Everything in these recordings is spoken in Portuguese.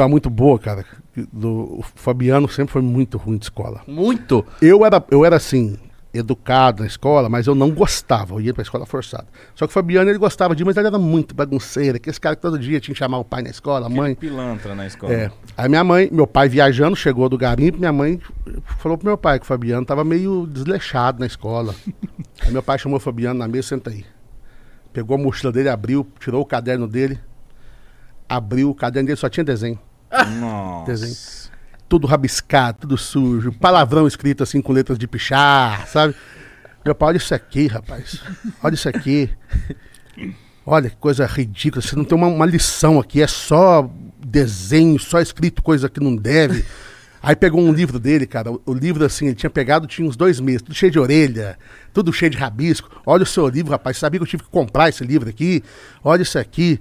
história muito boa, cara. Do, o Fabiano sempre foi muito ruim de escola. Muito? Eu era, eu era assim, educado na escola, mas eu não gostava, eu ia pra escola forçada. Só que o Fabiano ele gostava de, mas ele era muito bagunceiro, aquele cara que todo dia tinha que chamar o pai na escola, a mãe. Pilantra na escola. É. Aí minha mãe, meu pai viajando, chegou do garimpo, minha mãe falou pro meu pai que o Fabiano tava meio desleixado na escola. aí meu pai chamou o Fabiano na mesa, senta aí. Pegou a mochila dele, abriu, tirou o caderno dele, abriu, o caderno dele só tinha desenho. Nossa. Desenho. Tudo rabiscado, tudo sujo, palavrão escrito assim com letras de pichar, sabe? Meu pai, olha isso aqui, rapaz. Olha isso aqui. Olha que coisa ridícula. Você não tem uma, uma lição aqui, é só desenho, só escrito coisa que não deve. Aí pegou um livro dele, cara. O, o livro, assim, ele tinha pegado, tinha uns dois meses, tudo cheio de orelha, tudo cheio de rabisco. Olha o seu livro, rapaz. Sabia que eu tive que comprar esse livro aqui? Olha isso aqui.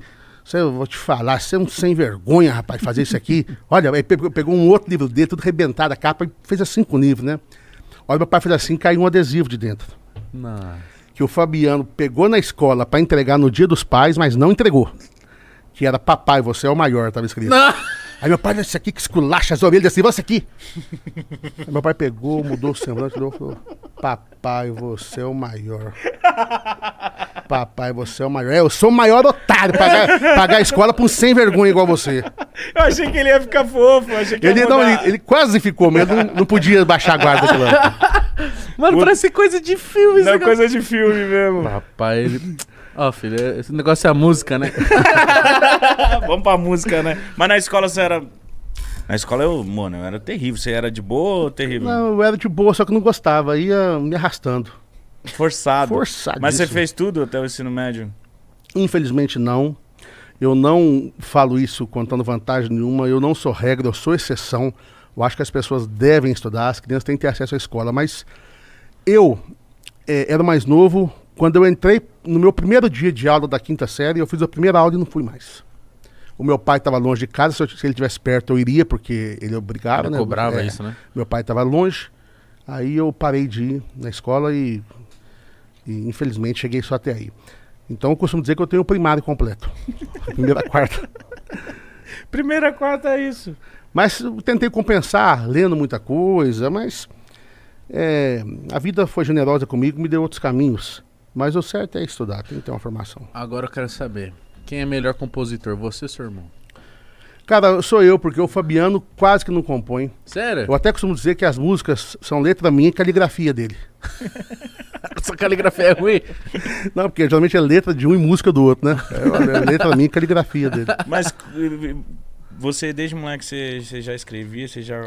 Você, eu vou te falar, você é um sem vergonha, rapaz, fazer isso aqui. Olha, aí pegou, pegou um outro livro dele, tudo arrebentado a capa, e fez assim com o livro, né? Olha, meu pai fez assim, caiu um adesivo de dentro. Não. Que o Fabiano pegou na escola pra entregar no dia dos pais, mas não entregou. Que era papai, você é o maior, tava escrito. Aí meu pai, esse aqui que esculacha as orelhas assim, você aqui. Aí meu pai pegou, mudou o semblante, falou: Papai, você é o maior. Papai, você é o maior. É, eu sou o maior otário. Pagar, pagar a escola pra um sem vergonha igual você. Eu achei que ele ia ficar fofo. Achei que Ele, ia não, ele, ele quase ficou, mas não, não podia baixar a guarda. Mano, O- parece coisa de filme. Não é coisa de filme mesmo. Papai, ele... Ó, filho, esse negócio é a música, né? Vamos pra música, né? Mas na escola você era. Na escola eu, mano, eu era terrível. Você era de boa ou terrível? Não, eu era de boa, só que não gostava. Ia me arrastando. Forçado. Forçadíssimo. Mas você fez tudo até o ensino médio? Infelizmente não. Eu não falo isso contando vantagem nenhuma. Eu não sou regra, eu sou exceção. Eu acho que as pessoas devem estudar, as crianças têm que ter acesso à escola. Mas eu eh, era mais novo. Quando eu entrei no meu primeiro dia de aula da quinta série, eu fiz a primeira aula e não fui mais. O meu pai estava longe de casa, se, eu- se ele estivesse perto eu iria, porque ele obrigava, Ele né? cobrava É. isso, né? Meu pai estava longe, aí eu parei de ir na escola e, e, infelizmente cheguei só até aí. Então eu costumo dizer que eu tenho o primário completo. Primeira quarta. Primeira, quarta é isso. Mas eu tentei compensar, lendo muita coisa, mas é, a vida foi generosa comigo, me deu outros caminhos. Mas o certo é estudar, tem que ter uma formação. Agora eu quero saber. Quem é melhor compositor, você ou seu irmão? Cara, sou eu, porque o Fabiano quase que não compõe. Sério? Eu até costumo dizer que as músicas são letra minha e caligrafia dele. Essa caligrafia é ruim? Não, porque geralmente é letra de um e música do outro, né? É, é letra minha e caligrafia dele. Mas eh, você, desde moleque, você, você já escrevia, você já.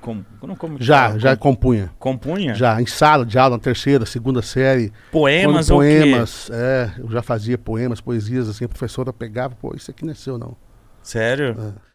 Com, não, como que Já, fala? já Com- compunha. compunha? Já, em sala de aula, na terceira, segunda série. Poemas ou quê? poemas, é, eu já fazia poemas, poesias, assim, a professora pegava, pô, isso aqui não é seu, não. Sério? É.